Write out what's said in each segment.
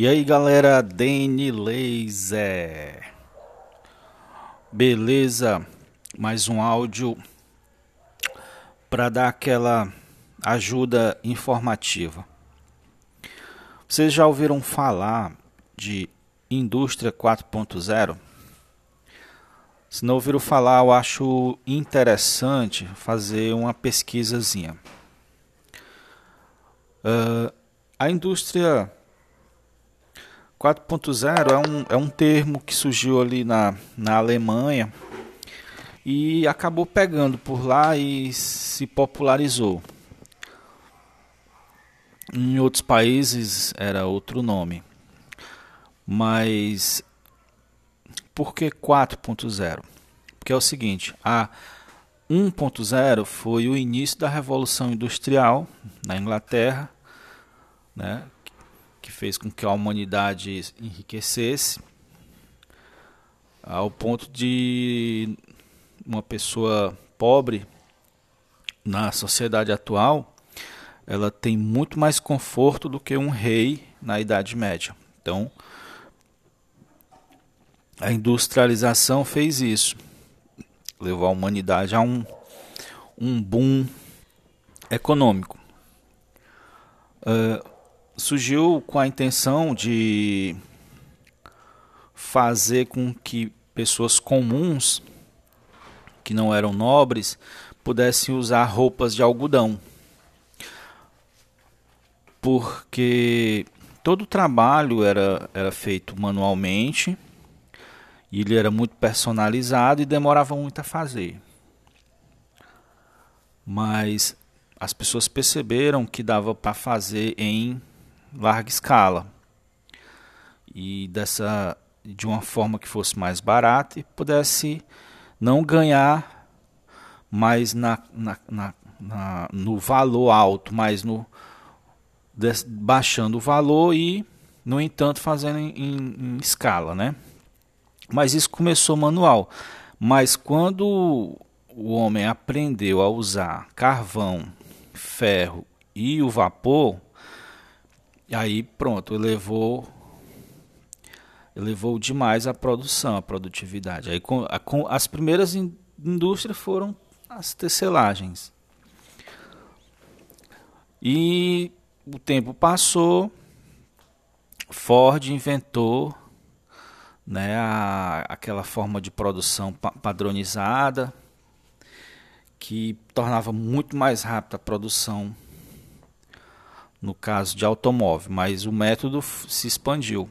E aí galera, Dani Laser. Beleza? Mais um áudio para dar aquela ajuda informativa. Vocês já ouviram falar de indústria 4.0? Se não ouviram falar, eu acho interessante fazer uma pesquisazinha. Uh, a indústria 4.0 é um, é um termo que surgiu ali na, na Alemanha e acabou pegando por lá e se popularizou. Em outros países era outro nome. Mas por que 4.0? Porque é o seguinte, a 1.0 foi o início da Revolução Industrial na Inglaterra, né, que fez com que a humanidade enriquecesse ao ponto de uma pessoa pobre na sociedade atual ela tem muito mais conforto do que um rei na Idade Média. Então, a industrialização fez isso, levou a humanidade a um, um boom econômico. Uh, surgiu com a intenção de fazer com que pessoas comuns, que não eram nobres, pudessem usar roupas de algodão. Porque todo o trabalho era, era feito manualmente, e ele era muito personalizado e demorava muito a fazer. Mas as pessoas perceberam que dava para fazer em larga escala e dessa de uma forma que fosse mais barata e pudesse não ganhar mais na, na, na, na no valor alto, mas no des, baixando o valor e no entanto fazendo em, em, em escala, né? Mas isso começou manual. Mas quando o homem aprendeu a usar carvão, ferro e o vapor, e aí pronto, elevou elevou demais a produção, a produtividade. Aí com, a, com as primeiras in, indústrias foram as tecelagens. E o tempo passou, Ford inventou né, a, aquela forma de produção pa padronizada que tornava muito mais rápida a produção no caso de automóvel, mas o método se expandiu.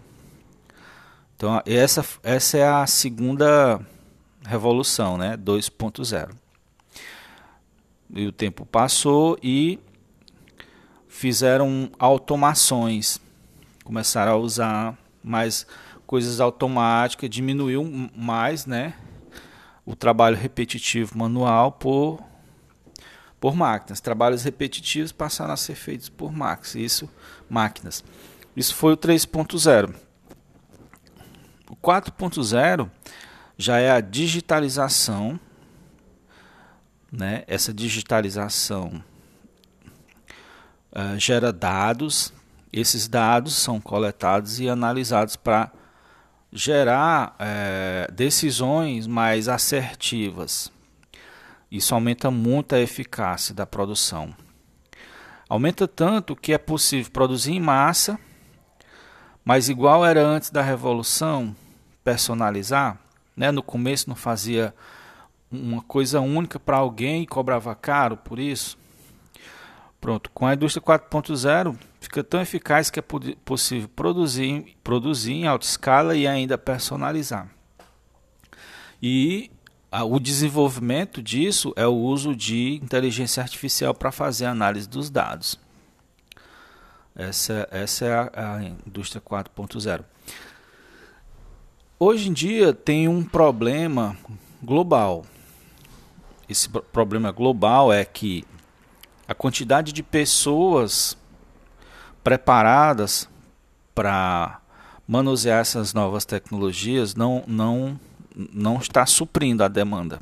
Então essa, essa é a segunda revolução, né, 2.0. E o tempo passou e fizeram automações, começaram a usar mais coisas automáticas, diminuiu mais, né, o trabalho repetitivo manual por por máquinas. Trabalhos repetitivos passaram a ser feitos por máquinas. Isso, máquinas. Isso foi o 3.0. O 4.0 já é a digitalização, né? Essa digitalização uh, gera dados. Esses dados são coletados e analisados para gerar uh, decisões mais assertivas isso aumenta muito a eficácia da produção. Aumenta tanto que é possível produzir em massa, mas igual era antes da revolução, personalizar. Né? No começo não fazia uma coisa única para alguém e cobrava caro por isso. Pronto, com a indústria 4.0 fica tão eficaz que é possível produzir, produzir em alta escala e ainda personalizar. E o desenvolvimento disso é o uso de inteligência artificial para fazer análise dos dados. Essa, essa é a, a indústria 4.0. Hoje em dia tem um problema global. Esse problema global é que a quantidade de pessoas preparadas para manusear essas novas tecnologias não, não não está suprindo a demanda.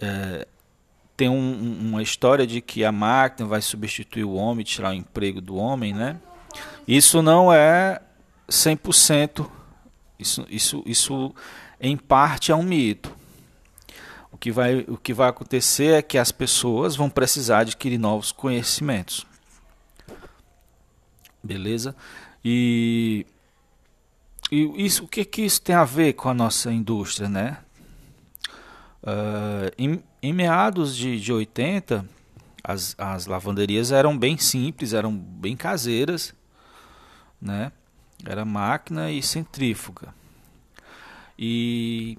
É, tem um, uma história de que a máquina vai substituir o homem, tirar o emprego do homem, né? Isso não é 100%, isso, isso, isso em parte é um mito. O que, vai, o que vai acontecer é que as pessoas vão precisar adquirir novos conhecimentos. Beleza? E, e isso, o que, que isso tem a ver com a nossa indústria, né? Uh, em, em, meados de, de 80, as, as lavanderias eram bem simples, eram bem caseiras, né? Era máquina e centrífuga. E,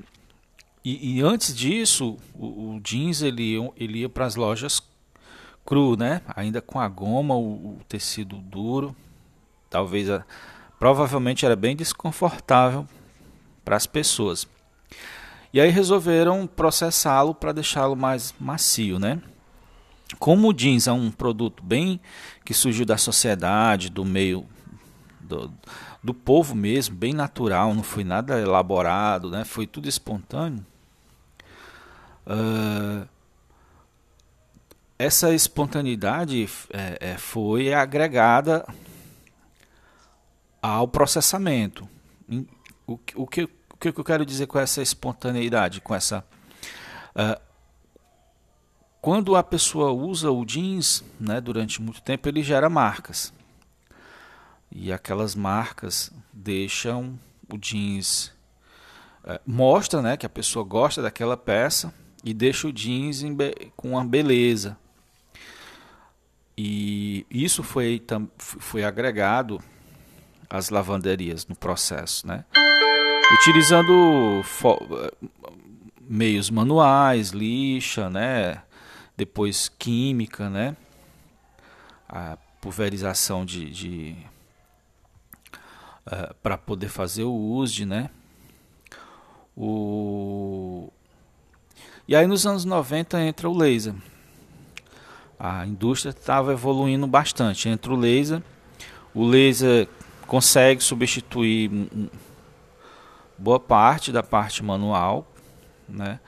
e, e antes disso, o, o, jeans ele, ele ia para as lojas cru, né? Ainda com a goma, o, o tecido duro. Talvez a, provavelmente era bem desconfortável para as pessoas. E aí resolveram processá-lo para deixá-lo mais macio, né? Como o jeans é um produto bem que surgiu da sociedade, do meio do, do povo mesmo, bem natural, não foi nada elaborado, né? Foi tudo espontâneo. Uh, essa espontaneidade é, é, foi agregada ao processamento. O, o, que, o que eu quero dizer com essa espontaneidade, com essa uh, quando a pessoa usa o jeans, né, durante muito tempo, ele gera marcas. E aquelas marcas deixam o jeans uh, mostra, né, que a pessoa gosta daquela peça e deixa o jeans com uma beleza. E isso foi, foi agregado às lavanderias no processo, né? Utilizando meios manuais, lixa, né? Depois química, né? A pulverização de, de uh, para poder fazer o uso, né? O e aí nos anos 90 entra o laser. A indústria estava evoluindo bastante. Entra o laser. O laser consegue substituir boa parte da parte manual, né?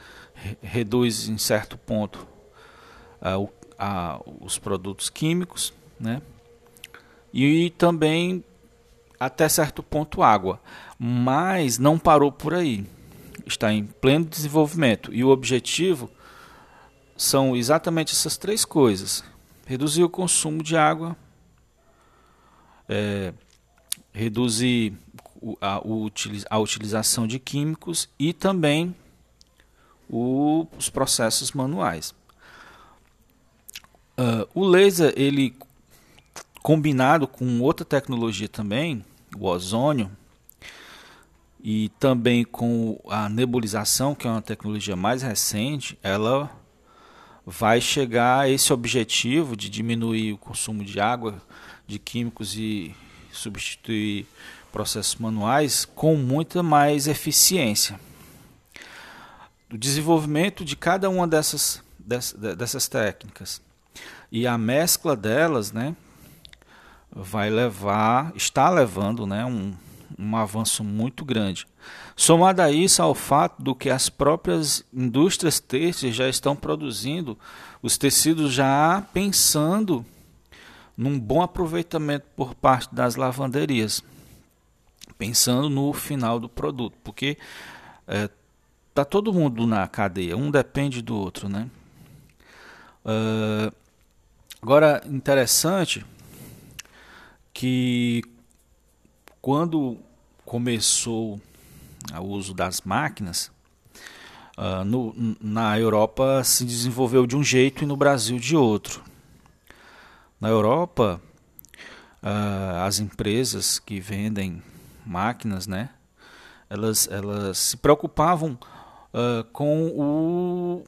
reduz em certo ponto uh, os produtos químicos, né? e também até certo ponto água, mas não parou por aí está em pleno desenvolvimento e o objetivo são exatamente essas três coisas: reduzir o consumo de água, é, reduzir a, a, utilização de químicos e também o, os processos manuais. Uh, o laser, ele combinado com outra tecnologia também, o ozônio, e também com a nebulização, que é uma tecnologia mais recente, ela vai chegar a esse objetivo de diminuir o consumo de água, de químicos e substituir processos manuais com muita mais eficiência. O desenvolvimento de cada uma dessas, dessas técnicas e a mescla delas, né, vai levar, está levando, né, um, um avanço muito grande. Somado a isso ao fato do que as próprias indústrias têxteis já estão produzindo os tecidos já pensando num bom aproveitamento por parte das lavanderias, pensando no final do produto, porque é, tá todo mundo na cadeia, um depende do outro, né? Uh, agora interessante que quando começou o uso das máquinas, uh, no, na Europa se desenvolveu de um jeito e no Brasil de outro. Na Europa, uh, as empresas que vendem máquinas, né, elas, elas se preocupavam uh, com o,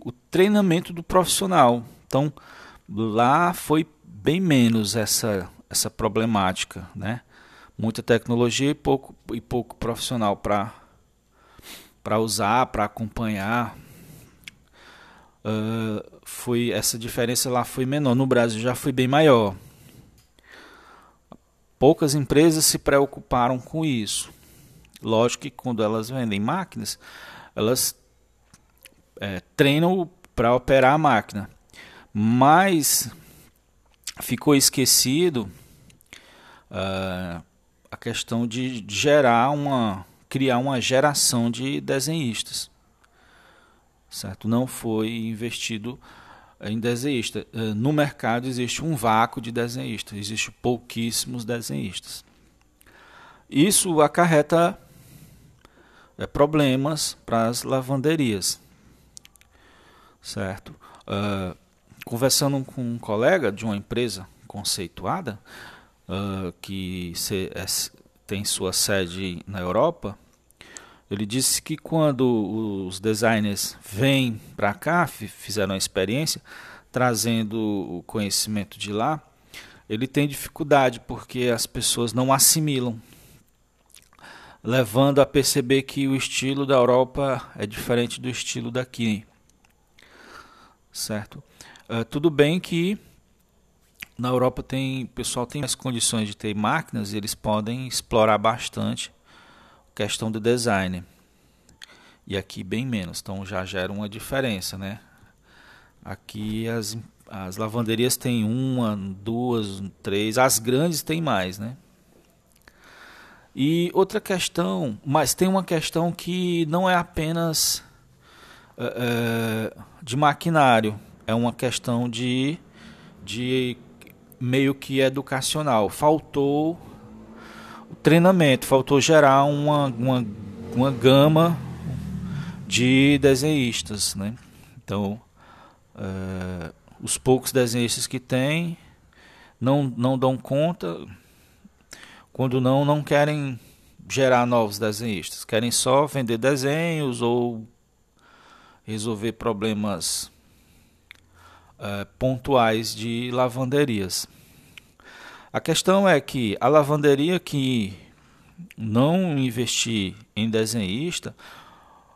o treinamento do profissional. Então, lá foi bem menos essa essa problemática, né? Muita tecnologia e pouco, e pouco profissional para para usar, para acompanhar. Uh, foi essa diferença lá foi menor. No Brasil já foi bem maior. Poucas empresas se preocuparam com isso. Lógico que quando elas vendem máquinas, elas é, treinam para operar a máquina, mas ficou esquecido uh, a questão de gerar uma criar uma geração de desenhistas certo? Não foi investido em desenhista. Uh, no mercado existe um vácuo de desenhistas existe pouquíssimos desenhistas. Isso acarreta é, problemas para as lavanderias certo? Uh, conversando com um colega de uma empresa conceituada uh, que se, é, tem sua sede na Europa, ele disse que quando os designers vêm para cá, fizeram a experiência, trazendo o conhecimento de lá, ele tem dificuldade porque as pessoas não assimilam, levando a perceber que o estilo da Europa é diferente do estilo daqui. Certo? Uh, tudo bem que na Europa tem o pessoal tem mais condições de ter máquinas e eles podem explorar bastante questão do design. E aqui bem menos, então já gera uma diferença, né? Aqui as, as lavanderias têm uma, duas, três, as grandes têm mais, né? E outra questão, mas tem uma questão que não é apenas é, de maquinário, é uma questão de, de meio que educacional. Faltou treinamento, faltou gerar uma, uma, uma gama de desenhistas. Né? Então, é, os poucos desenhistas que tem não, não dão conta, quando não, não querem gerar novos desenhistas, querem só vender desenhos ou resolver problemas uh, pontuais de lavanderias. A questão é que a lavanderia que não investir em desenhista,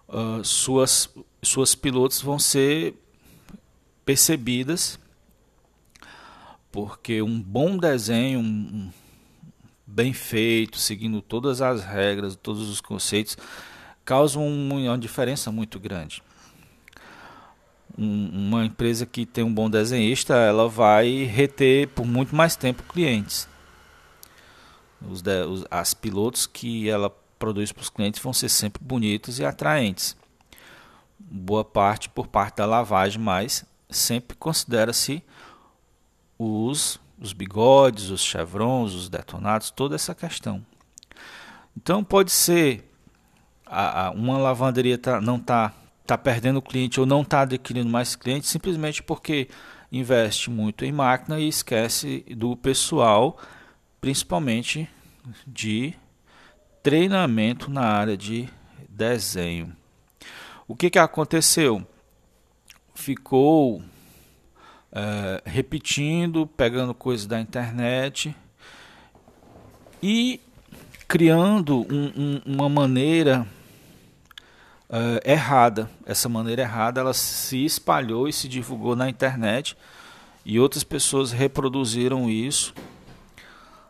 uh, suas, suas pilotos vão ser percebidas, porque um bom desenho, um, bem feito, seguindo todas as regras, todos os conceitos, causa uma diferença muito grande um, uma empresa que tem um bom desenhista, ela vai reter por muito mais tempo clientes. Os, os as pilotos que ela produz para os clientes vão ser sempre bonitos e atraentes. Boa parte por parte da lavagem, mas sempre considera-se os, os bigodes, os chevrons, os detonados, toda essa questão. Então pode ser a, a uma lavanderia tá, não está está perdendo cliente ou não está adquirindo mais clientes simplesmente porque investe muito em máquina e esquece do pessoal, principalmente de treinamento na área de desenho. O que, que aconteceu? Ficou é, repetindo, pegando coisas da internet e criando um, um, uma maneira uh, errada. Essa maneira errada ela se espalhou e se divulgou na internet e outras pessoas reproduziram isso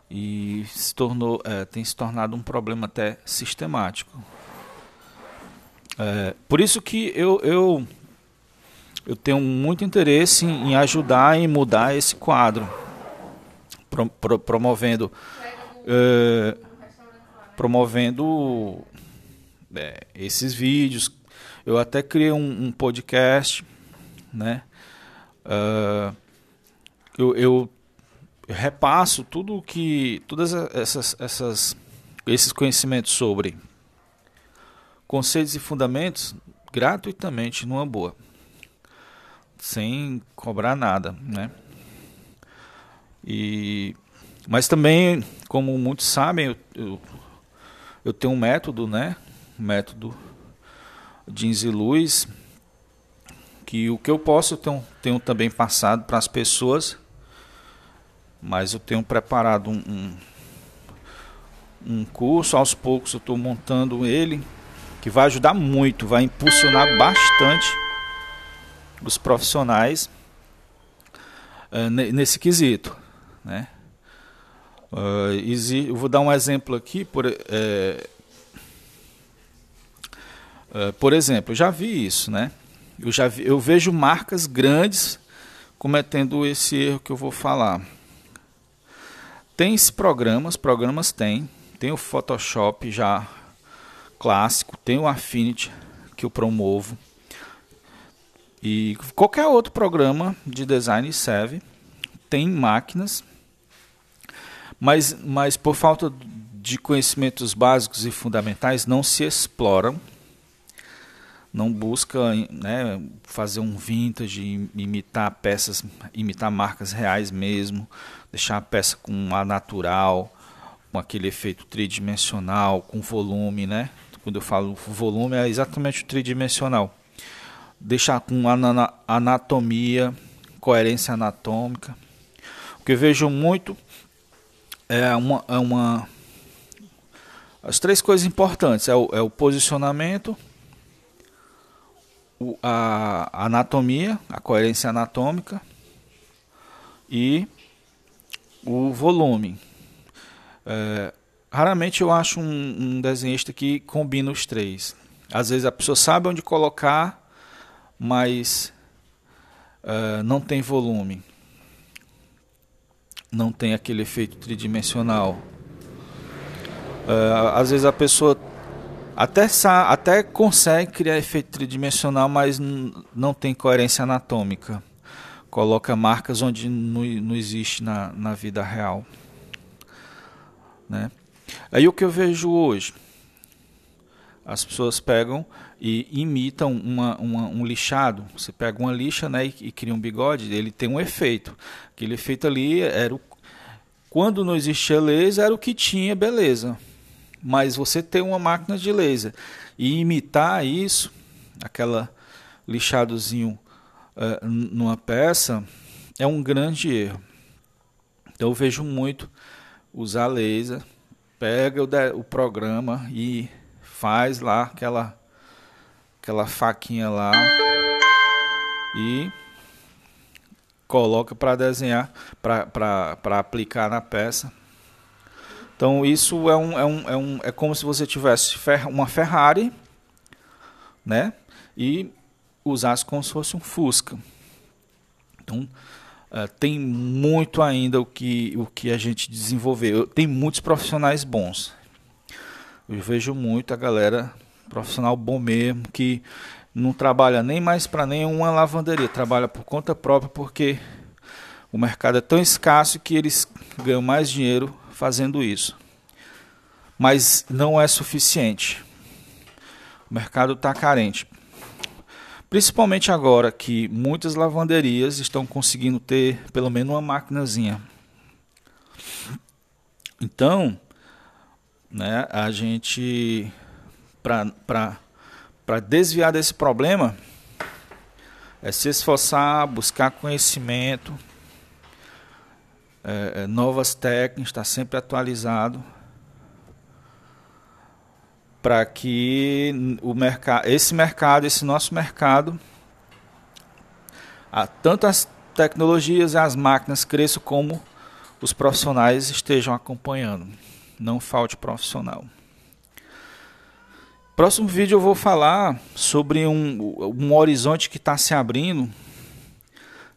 e se tornou, é, tem se tornado um problema até sistemático. É, por isso que eu, eu, eu tenho muito interesse em, em ajudar e mudar esse quadro, pro, pro, promovendo, promovendo é, esses vídeos. Eu até criei um, um podcast, né? Uh, eu, eu, repasso tudo que todas essas, essas esses conhecimentos sobre conceitos e fundamentos gratuitamente numa boa, sem cobrar nada, né? E mas também, como muitos sabem, eu, eu, eu tenho um método, né? Método Jeans e Luz, que o que eu posso eu tenho, tenho também passado para as pessoas, mas eu tenho preparado um, um, um curso, aos poucos eu estou montando ele, que vai ajudar muito, vai impulsionar bastante os profissionais uh, nesse quesito, né? Uh, eu vou dar um exemplo aqui, por, é, por exemplo, eu já vi isso, né? Eu já vi, eu vejo marcas grandes cometendo esse erro que eu vou falar. Tem programas, programas tem. Tem o Photoshop já clássico, tem o Affinity que eu promovo. E qualquer outro programa de design serve. Tem máquinas, mas, mas por falta de conhecimentos básicos e fundamentais não se exploram não busca né, fazer um vintage, imitar peças, imitar marcas reais mesmo, deixar a peça com a natural, com aquele efeito tridimensional, com volume, né? Quando eu falo volume é exatamente o tridimensional. Deixar com anatomia, coerência anatômica. O que eu vejo muito é uma, é uma as três coisas importantes é o, é o posicionamento a anatomia, a coerência anatômica e o volume. É, raramente eu acho um, um, desenhista que combina os três. Às vezes a pessoa sabe onde colocar, mas é, não tem volume. Não tem aquele efeito tridimensional. É, às vezes a pessoa até, até consegue criar efeito tridimensional, mas não tem coerência anatômica. Coloca marcas onde não, não existe na, na vida real. Né? Aí o que eu vejo hoje? As pessoas pegam e imitam uma, uma, um lixado. Você pega uma lixa né, e, e, cria um bigode, ele tem um efeito. Aquele efeito ali era o, quando não existia laser, era o que tinha, beleza mas você ter uma máquina de laser e imitar isso, aquela lixadozinho uh, numa peça, é um grande erro. Então eu vejo muito usar laser, pega o, o programa e faz lá aquela aquela faquinha lá e coloca para desenhar, para aplicar na peça então isso é, um, é, um, é, um, é como se você tivesse uma Ferrari, né? E usasse como se fosse um Fusca. Então uh, tem muito ainda o que, o que a gente desenvolveu. Tem muitos profissionais bons. Eu vejo muito a galera profissional bom mesmo que não trabalha nem mais para nenhuma lavanderia, trabalha por conta própria porque o mercado é tão escasso que eles ganham mais dinheiro fazendo isso. Mas não é suficiente. O mercado está carente. Principalmente agora que muitas lavanderias estão conseguindo ter pelo menos uma maquinazinha. Então, né, a gente, para desviar desse problema, é se esforçar, buscar conhecimento, é, é, novas técnicas, estar sempre atualizado para que o mercado, esse mercado, esse nosso mercado, a, tanto as tecnologias e as máquinas cresçam como os profissionais estejam acompanhando. Não falte profissional. Próximo vídeo eu vou falar sobre um, um horizonte que está se abrindo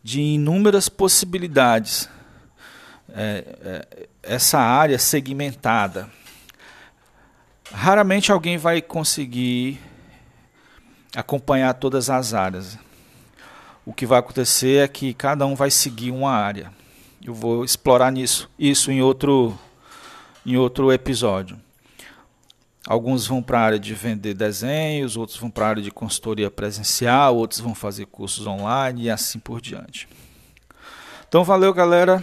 de inúmeras possibilidades é, é, essa área segmentada. Raramente alguém vai conseguir acompanhar todas as áreas. O que vai acontecer é que cada um vai seguir uma área. Eu vou explorar nisso, isso em outro, em outro episódio. Alguns vão para a área de vender desenhos, outros vão para a área de consultoria presencial, outros vão fazer cursos online e assim por diante. Então valeu, galera.